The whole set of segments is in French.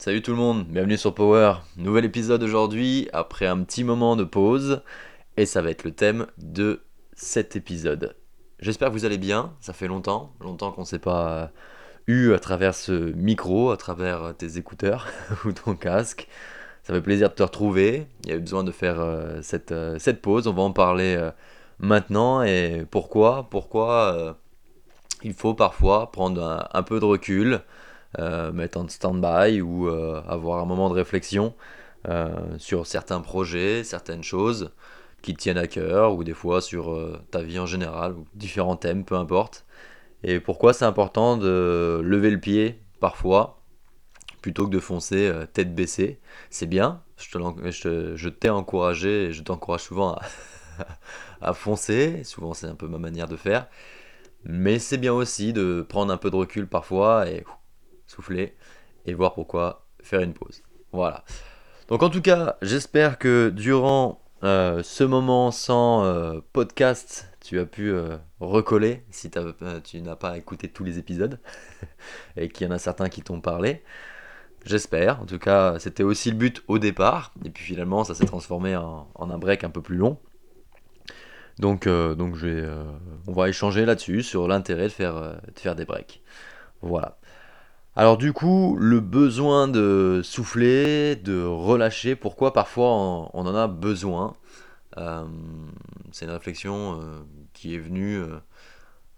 Salut tout le monde, bienvenue sur Power. Nouvel épisode aujourd'hui après un petit moment de pause et ça va être le thème de cet épisode. J'espère que vous allez bien, ça fait longtemps, longtemps qu'on ne s'est pas euh, eu à travers ce micro, à travers tes écouteurs ou ton casque. Ça fait plaisir de te retrouver, il y a eu besoin de faire euh, cette, euh, cette, pause, on va en parler maintenant et pourquoi Pourquoi il faut parfois prendre un peu de recul, euh, mettre en stand-by ou euh, avoir un moment de réflexion euh, sur certains projets, certaines choses qui te tiennent à cœur ou des fois sur ta vie en général ou différents thèmes, peu importe. Et pourquoi c'est important de lever le pied parfois plutôt que de foncer tête baissée? C'est bien, je t'ai encouragé et je t'encourage souvent à, foncer, souvent c'est un peu ma manière de faire, mais c'est bien aussi de prendre un peu de recul parfois et souffler et voir pourquoi faire une pause. Voilà. Donc en tout cas, j'espère que durant euh, ce moment sans euh, podcast, tu as pu euh, recoller si tu n'as pas écouté tous les épisodes et qu'il y en a certains qui t'ont parlé. J'espère. En tout cas, c'était aussi le but au départ. Et puis finalement, ça s'est transformé en, un break un peu plus long. Donc, donc on va échanger là-dessus, sur l'intérêt de faire, de faire des breaks. Voilà. Alors du coup, le besoin de souffler, de relâcher, pourquoi parfois on, en a besoin euh, C'est une réflexion euh, qui est venue. Euh,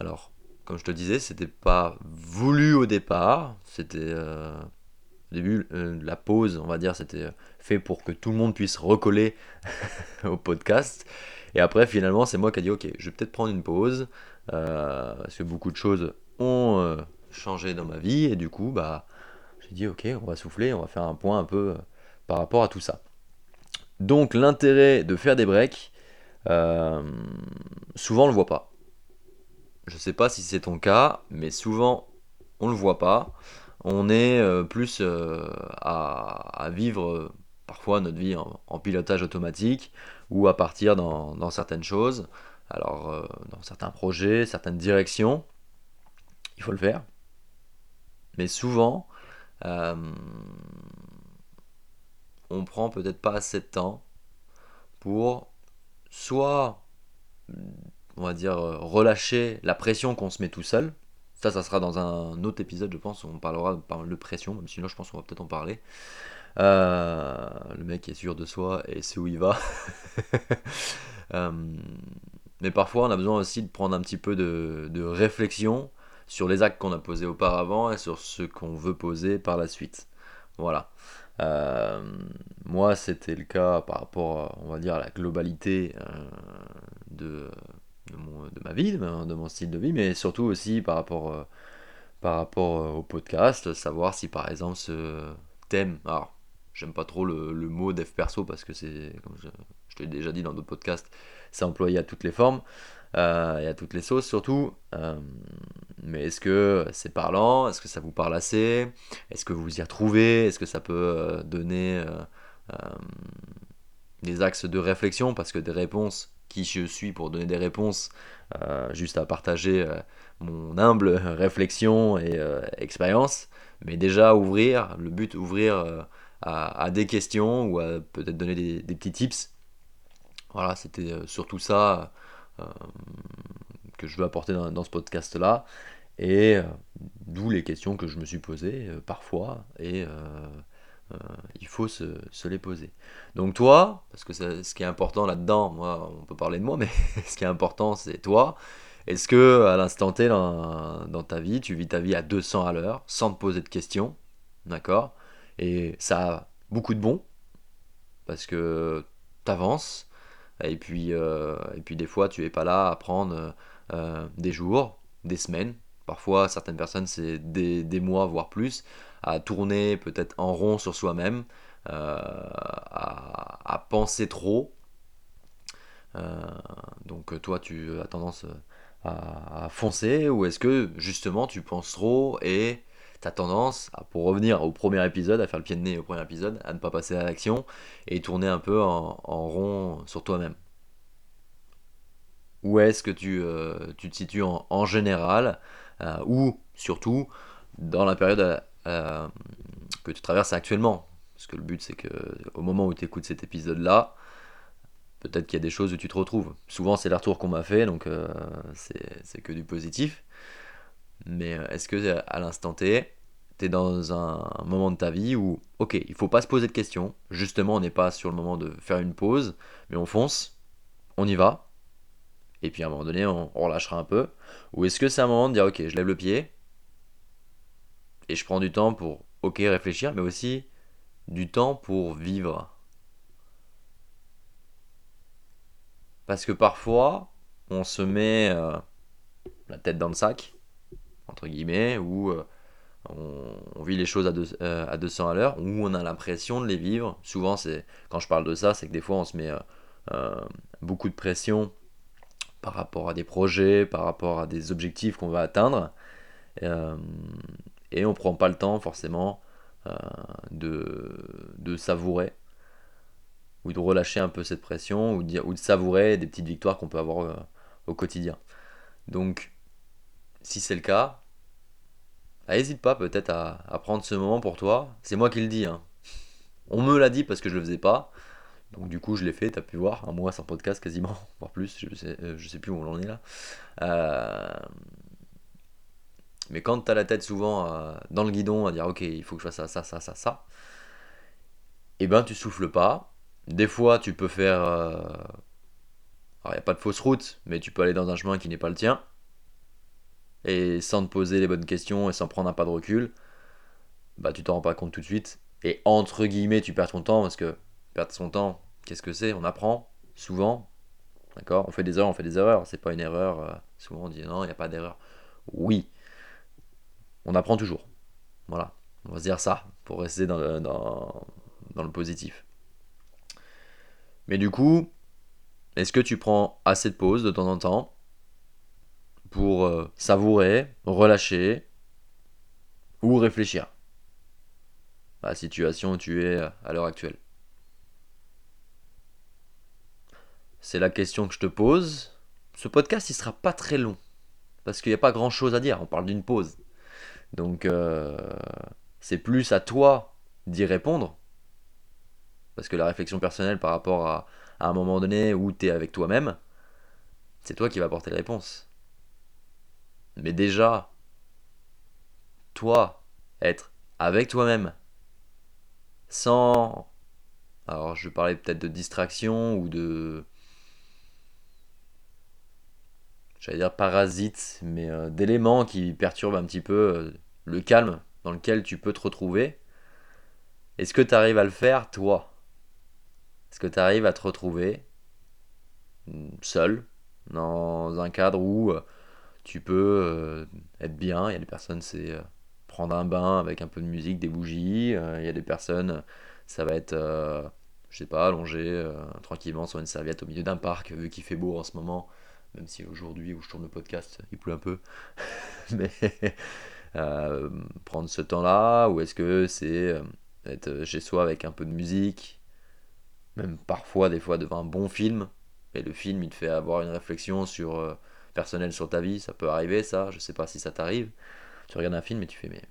alors, comme je te disais, c'était pas voulu au départ. C'était au début la pause, on va dire, c'était fait pour que tout le monde puisse recoller au podcast. Et après, finalement, c'est moi qui ai dit, ok, je vais peut-être prendre une pause parce que beaucoup de choses ont changé dans ma vie et du coup bah j'ai dit ok on va souffler on va faire un point un peu euh, par rapport à tout ça. Donc l'intérêt de faire des breaks euh, souvent on le voit pas. Je sais pas si c'est ton cas mais souvent on le voit pas. On est euh, plus à, vivre parfois notre vie en, pilotage automatique ou à partir dans certaines choses. Alors dans certains projets certaines directions il faut le faire mais souvent, euh, on prend peut-être pas assez de temps pour soit, on va dire, relâcher la pression qu'on se met tout seul. Ça, ça sera dans un autre épisode, je pense, où on parlera de pression, même si là, je pense qu'on va peut-être en parler. Euh, le mec est sûr de soi et c'est où il va. Euh, mais parfois, on a besoin aussi de prendre un petit peu de, de réflexion sur les actes qu'on a posés auparavant et sur ce qu'on veut poser par la suite. Voilà. Euh, moi, c'était le cas par rapport, on va dire, à la globalité euh, de, de, ma vie, de, mon style de vie, mais surtout aussi par rapport, euh, par rapport au podcast, savoir si par exemple ce thème, alors j'aime pas trop le, mot dev perso parce que c'est, comme je, l'ai déjà dit dans d'autres podcasts, c'est employé à toutes les formes euh, et à toutes les sauces surtout. Euh, mais est-ce que c'est parlant? Est-ce que ça vous parle assez? Est-ce que vous y retrouvez? Est-ce que ça peut euh, donner des axes de réflexion? Parce que des réponses, qui je suis pour donner des réponses, juste à partager mon humble réflexion et expérience, mais déjà ouvrir, le but ouvrir à, des questions ou à peut-être donner des, petits tips. Voilà, c'était surtout ça euh, que je veux apporter dans, ce podcast-là. Et euh, d'où les questions que je me suis posées euh, parfois. Et il faut se, les poser. Donc toi, parce que ce qui est important là-dedans, moi, on peut parler de moi, mais ce qui est important, c'est toi. Est-ce que à l'instant T dans, ta vie, tu vis ta vie à 200 à l'heure, sans te poser de questions, d'accord? Et ça a beaucoup de bon, parce que tu avances, et puis, euh, et puis des fois, tu es pas là à prendre euh, des jours, des semaines. Parfois, certaines personnes, c'est des, des, mois, voire plus, à tourner peut-être en rond sur soi-même, euh, à, à, penser trop. donc toi, tu as tendance à, à foncer, ou est-ce que justement tu penses trop et tu as tendance, à, pour revenir au premier épisode, à faire le pied de nez au premier épisode, à ne pas passer à l'action et tourner un peu en, rond sur toi-même. Où est-ce que tu, euh, tu, te situes en, général euh, ou surtout dans la période euh, que tu traverses actuellement? Parce que le but, c'est que au moment où tu écoutes cet épisode-là, peut-être qu'il y a des choses où tu te retrouves. Souvent, c'est les retours qu'on m'a fait, donc c'est que du positif. Mais euh, est-ce que à l'instant T, tu es dans un moment de ta vie où, ok, il faut pas se poser de questions. Justement, on n'est pas sur le moment de faire une pause, mais on fonce, on y va. Et puis à un moment donné, on, on relâchera un peu. Ou est-ce que c'est un moment de dire, ok, je lève le pied et je prends du temps pour, ok, réfléchir, mais aussi du temps pour vivre. Parce que parfois, on se met euh, la tête dans le sac, entre guillemets, ou euh, on, vit les choses à, euh, à 200 à l'heure, ou on a l'impression de les vivre. Souvent, c'est quand je parle de ça, c'est que des fois, on se met beaucoup de pression par rapport à des projets, par rapport à des objectifs qu'on va atteindre. et on prend pas le temps forcément de, de savourer ou de relâcher un peu cette pression, ou de, ou de savourer des petites victoires qu'on peut avoir euh, au quotidien. Donc, si c'est le cas, n'hésite bah, pas peut-être à, prendre ce moment pour toi. C'est moi qui le dis. Hein. On me l'a dit parce que je le faisais pas. Donc du coup, je l'ai fait, tu as pu voir, un mois sans podcast quasiment, voire plus, je sais, euh, je sais plus où on en est là. Euh, mais quand tu as la tête souvent dans le guidon à dire ok, il faut que je fasse ça, ça, ça, ça, ça, et eh ben tu souffles pas, des fois, tu peux faire. Euh, alors, il n'y a pas de fausse route, mais tu peux aller dans un chemin qui n'est pas le tien. Et sans te poser les bonnes questions et sans prendre un pas de recul, bah tu t'en rends pas compte tout de suite. Et entre guillemets, tu perds ton temps parce que perdre son temps, qu'est-ce que c'est? On apprend souvent. D'accord? On fait des erreurs, on fait des erreurs. C'est pas une erreur. Euh, souvent on dit non, il n'y a pas d'erreur. Oui. On apprend toujours. Voilà. On va se dire ça pour rester dans le positif. Mais du coup, est-ce que tu prends assez de pauses de temps en temps? Pour euh, savourer, relâcher ou réfléchir à la situation où tu es euh, à l'heure actuelle C'est la question que je te pose. Ce podcast, il sera pas très long parce qu'il n'y a pas grand chose à dire. On parle d'une pause. Donc, euh, c'est plus à toi d'y répondre parce que la réflexion personnelle par rapport à, un moment donné où tu es avec toi-même, c'est toi qui vas apporter la réponse. Mais déjà, toi, être avec toi-même, sans... Alors je parlais peut-être de distraction ou de... J'allais dire parasite, mais euh, d'éléments qui perturbent un petit peu euh, le calme dans lequel tu peux te retrouver. Est-ce que tu arrives à le faire, toi? Est-ce que tu arrives à te retrouver mm, seul dans un cadre où euh, tu peux euh, être bien Il y a des personnes, c'est euh, prendre un bain avec un peu de musique, des bougies. Il y a des personnes, ça va être, je sais pas, allongé tranquillement sur une serviette au milieu d'un parc, vu qu'il fait beau en ce moment. Même si aujourd'hui où je tourne le podcast, il pleut un peu. Mais prendre ce temps-là, ou est-ce que c'est être chez soi avec un peu de musique, même parfois des fois devant un bon film, et le film il te fait avoir une réflexion sur personnelle sur ta vie, ça peut arriver ça, je sais pas si ça t'arrive. Tu regardes un film et tu fais mais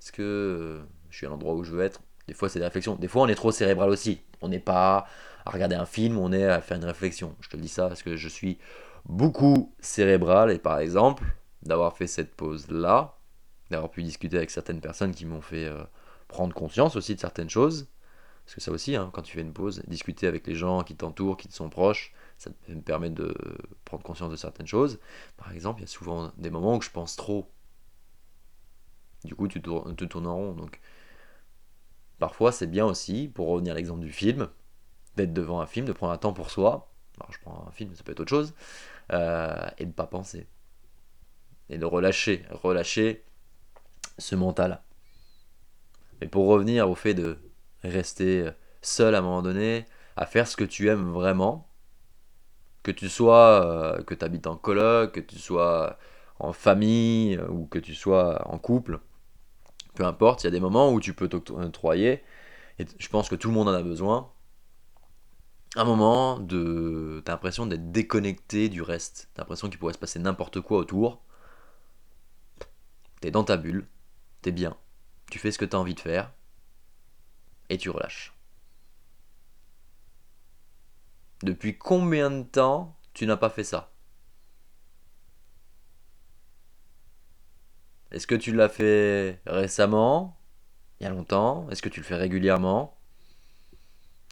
est-ce que euh, je suis à l'endroit où je veux être? Des fois c'est des réflexions, des fois on est trop cérébral aussi. On n'est pas à regarder un film, on est à faire une réflexion. Je te dis ça parce que je suis beaucoup cérébral et par exemple d'avoir fait cette pause là, d'avoir pu discuter avec certaines personnes qui m'ont fait euh, prendre conscience aussi de certaines choses, parce que ça aussi, hein, quand tu fais une pause, discuter avec les gens qui t'entourent, qui te sont proches, ça te permet de prendre conscience de certaines choses. Par exemple, il y a souvent des moments où je pense trop. Du coup, tu te tournes en rond. Donc, parfois, c'est bien aussi, pour revenir à l'exemple du film, d'être devant un film, de prendre un temps pour soi. Alors, je prends un film, ça peut être autre chose. Euh, et de ne pas penser. Et de relâcher, relâcher ce mental. Mais pour revenir au fait de rester seul à un moment donné, à faire ce que tu aimes vraiment. Que tu sois, euh, que tu habites en coloc, que tu sois en famille euh, ou que tu sois en couple. Peu importe, il y a des moments où tu peux t'octroyer. Et je pense que tout le monde en a besoin. Un moment de. T'as l'impression d'être déconnecté du reste. T'as l'impression qu'il pourrait se passer n'importe quoi autour. T'es dans ta bulle, t'es bien, tu fais ce que t'as envie de faire, et tu relâches. Depuis combien de temps tu n'as pas fait ça? Est-ce que tu l'as fait récemment? Il y a longtemps? Est-ce que tu le fais régulièrement?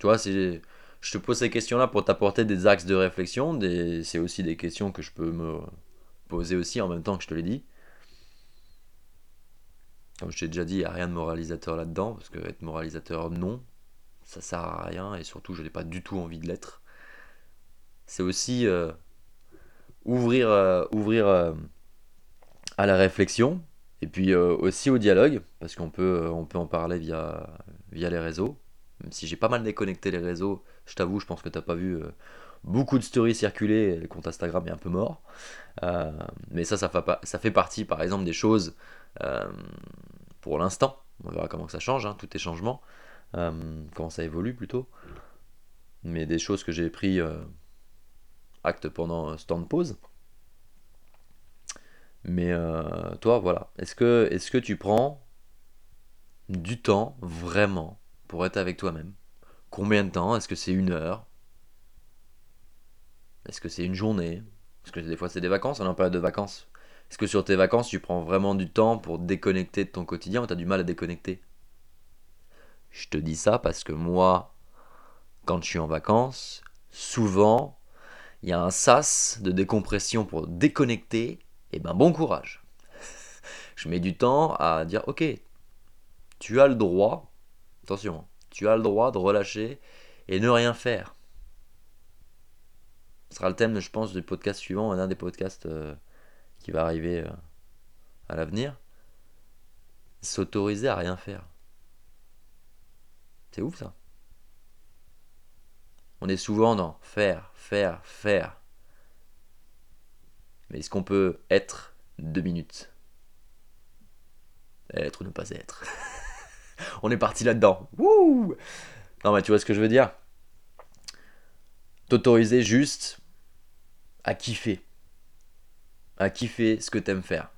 Tu vois, c'est je te pose ces questions-là pour t'apporter des axes de réflexion. C'est aussi des questions que je peux me poser aussi en même temps que je te l'ai dit. Comme je t'ai déjà dit, il n'y a rien de moralisateur là-dedans, parce que être moralisateur, non, ça sert à rien, et surtout, je n'ai pas du tout envie de l'être. C'est aussi euh, ouvrir, euh, ouvrir euh, à la réflexion, et puis aussi au dialogue, parce qu'on peut, on peut en parler via, via les réseaux. Même si j'ai pas mal déconnecté les réseaux, je t'avoue, je pense que t'as pas vu beaucoup de stories circuler, le compte Instagram est un peu mort. mais ça, ça fait, partie, par exemple, des choses pour l'instant. On verra comment ça change, hein, tout est changement, comment ça évolue plutôt. Mais des choses que j'ai pris acte pendant ce temps de pause. Mais toi, voilà. Est-ce que, est que tu prends du temps vraiment pour être avec toi-même? Combien de temps? Est-ce que c'est une heure? Est-ce que c'est une journée? Parce que des fois c'est des vacances, on est en période de vacances. Est-ce que sur tes vacances, tu prends vraiment du temps pour déconnecter de ton quotidien ou tu as du mal à déconnecter? Je te dis ça parce que moi, quand je suis en vacances, souvent, il y a un sas de décompression pour déconnecter. Et ben bon courage. je mets du temps à dire ok, tu as le droit, attention, tu as le droit de relâcher et ne rien faire. Ce sera le thème, je pense, du podcast suivant, un des podcasts euh, qui va arriver euh, à l'avenir, s'autoriser à rien faire. C'est ouf ça. On est souvent dans faire, faire, faire. Mais est-ce qu'on peut être deux minutes? Être ou ne pas être? On est parti là-dedans. Wouh non mais tu vois ce que je veux dire? T'autoriser juste à kiffer à kiffer ce que t'aimes faire.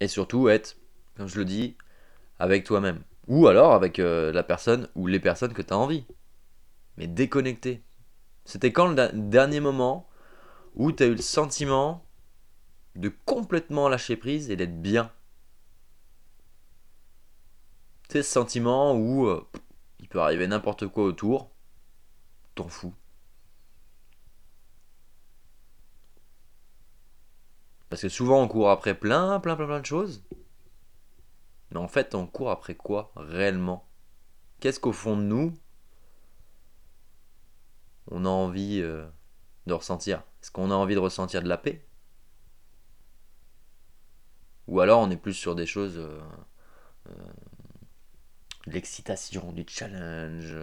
Et surtout être, comme je le dis, avec toi-même. Ou alors avec euh, la personne ou les personnes que tu as envie. Mais déconnecter. C'était quand le dernier moment où tu as eu le sentiment de complètement lâcher prise et d'être bien? C'est ce sentiment où euh, il peut arriver n'importe quoi autour, t'en fous. Parce que souvent on court après plein, plein, plein, plein de choses. Mais en fait, on court après quoi réellement? Qu'est-ce qu'au fond de nous, on a envie euh, de ressentir Est-ce qu'on a envie de ressentir de la paix? Ou alors on est plus sur des choses... Euh, euh, l'excitation, du challenge,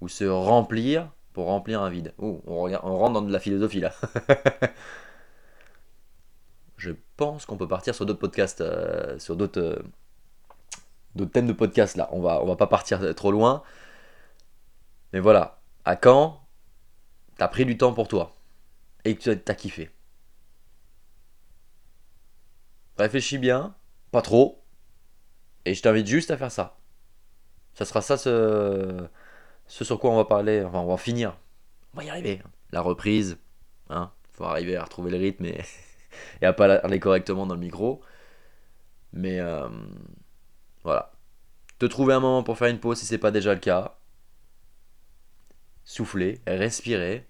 ou se remplir pour remplir un vide. Oh, on, rentre dans de la philosophie là. je pense qu'on peut partir sur d'autres podcasts, sur d'autres, thèmes de podcast là. On va, on va pas partir trop loin. Mais voilà, à quand? T'as pris du temps pour toi et que tu as kiffé Réfléchis bien, pas trop, et je t'invite juste à faire ça. Ça sera ça ce, sur quoi on va parler, enfin on va finir. On va y arriver. La reprise, hein, faut arriver à retrouver le rythme et à pas parler correctement dans le micro. Mais euh, voilà. Te trouver un moment pour faire une pause si c'est pas déjà le cas. Souffler, respirer,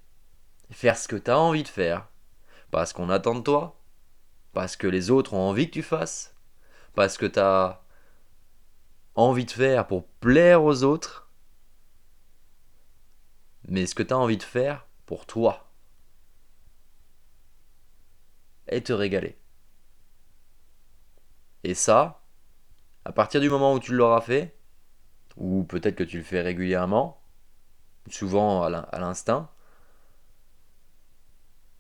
faire ce que tu as envie de faire. Parce qu'on attend de toi. Parce que les autres ont envie que tu fasses. Parce que tu as envie de faire pour plaire aux autres. Mais ce que tu as envie de faire pour toi et te régaler. Et ça, à partir du moment où tu l'auras fait, ou peut-être que tu le fais régulièrement, souvent à l'instinct,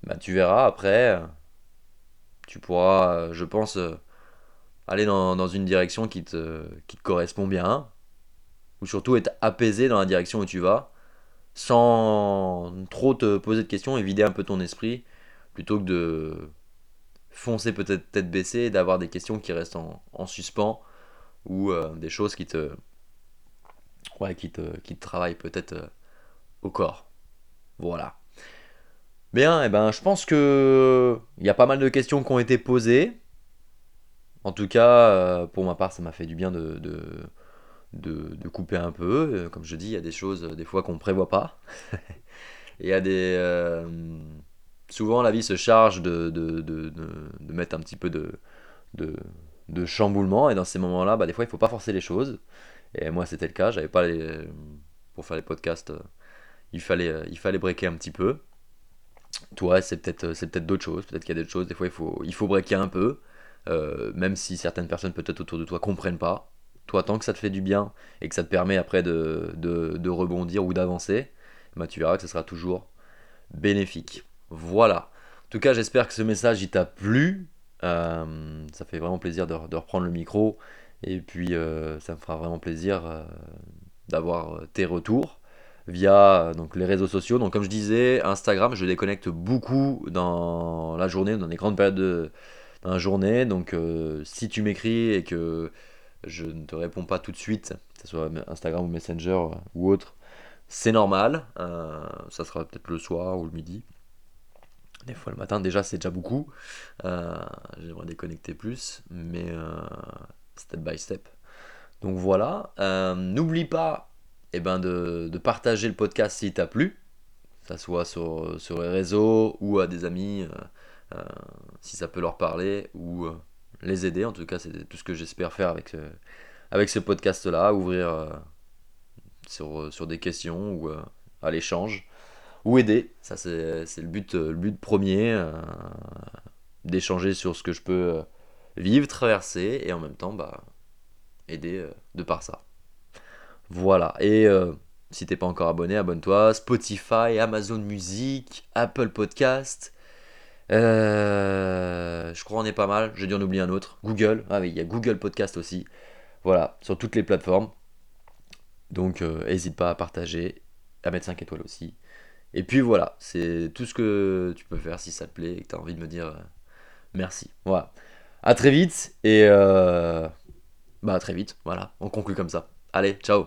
bah, tu verras après, tu pourras, je pense, aller dans, une direction qui te, correspond bien, ou surtout être apaisé dans la direction où tu vas, sans trop te poser de questions et vider un peu ton esprit, plutôt que de foncer peut-être tête baissée d'avoir des questions qui restent en, suspens ou euh, des choses qui te, ouais, qui te, travaillent peut-être euh, au corps. Voilà. Bien, et eh ben, je pense que il y a pas mal de questions qui ont été posées. En tout cas, euh, pour ma part, ça m'a fait du bien de, de, couper un peu. Comme je dis, il y a des choses des fois qu'on ne prévoit pas. il y a des souvent la vie se charge de, de, de, de mettre un petit peu de, de, chamboulement et dans ces moments-là, bah, des fois il faut pas forcer les choses. Et moi c'était le cas, j'avais pas les... pour faire les podcasts, euh, il fallait, euh, il breaker un petit peu. Toi c'est peut-être c'est peut-être d'autres choses, peut-être qu'il y a d'autres choses, des fois il faut, il breaker un peu, euh, même si certaines personnes peut-être autour de toi comprennent pas. Toi tant que ça te fait du bien et que ça te permet après de, rebondir ou d'avancer, bah, tu verras que ce sera toujours bénéfique. Voilà. En tout cas, j'espère que ce message il t'a plu. Euh, ça fait vraiment plaisir de, reprendre le micro. Et puis, euh, ça me fera vraiment plaisir euh, d'avoir tes retours via donc, les réseaux sociaux. Donc, comme je disais, Instagram, je déconnecte beaucoup dans la journée, dans les grandes périodes de la journée. Donc, si tu m'écris et que je ne te réponds pas tout de suite, que ce soit Instagram ou Messenger ou autre, c'est normal. ça sera peut-être le soir ou le midi. Des fois le matin, déjà, c'est déjà beaucoup. Euh, j'aimerais déconnecter plus, mais euh, step by step. Donc voilà. Euh, n'oublie pas eh ben, de, partager le podcast s'il t'a plu. Que ça soit sur, sur les réseaux ou à des amis, si ça peut leur parler, ou les aider. En tout cas, c'est tout ce que j'espère faire avec, ce podcast-là. Ouvrir sur, des questions ou à l'échange ou aider. Ça, c'est le but, le but premier, euh, d'échanger sur ce que je peux euh, vivre, traverser, et en même temps, bah, aider euh, de par ça. Voilà. Et si t'es pas encore abonné, abonne-toi. Spotify, Amazon Music, Apple Podcast. je crois qu'on est pas mal. J'ai dû en oublier un autre. Google. Ah oui, il y a Google Podcast aussi. Voilà, sur toutes les plateformes. Donc, n'hésite pas à partager, à mettre 5 étoiles aussi. Et puis voilà, c'est tout ce que tu peux faire si ça te plaît et que tu as envie de me dire euh, merci. Voilà. À très vite et euh, bah à très vite, voilà, on conclut comme ça. Allez, ciao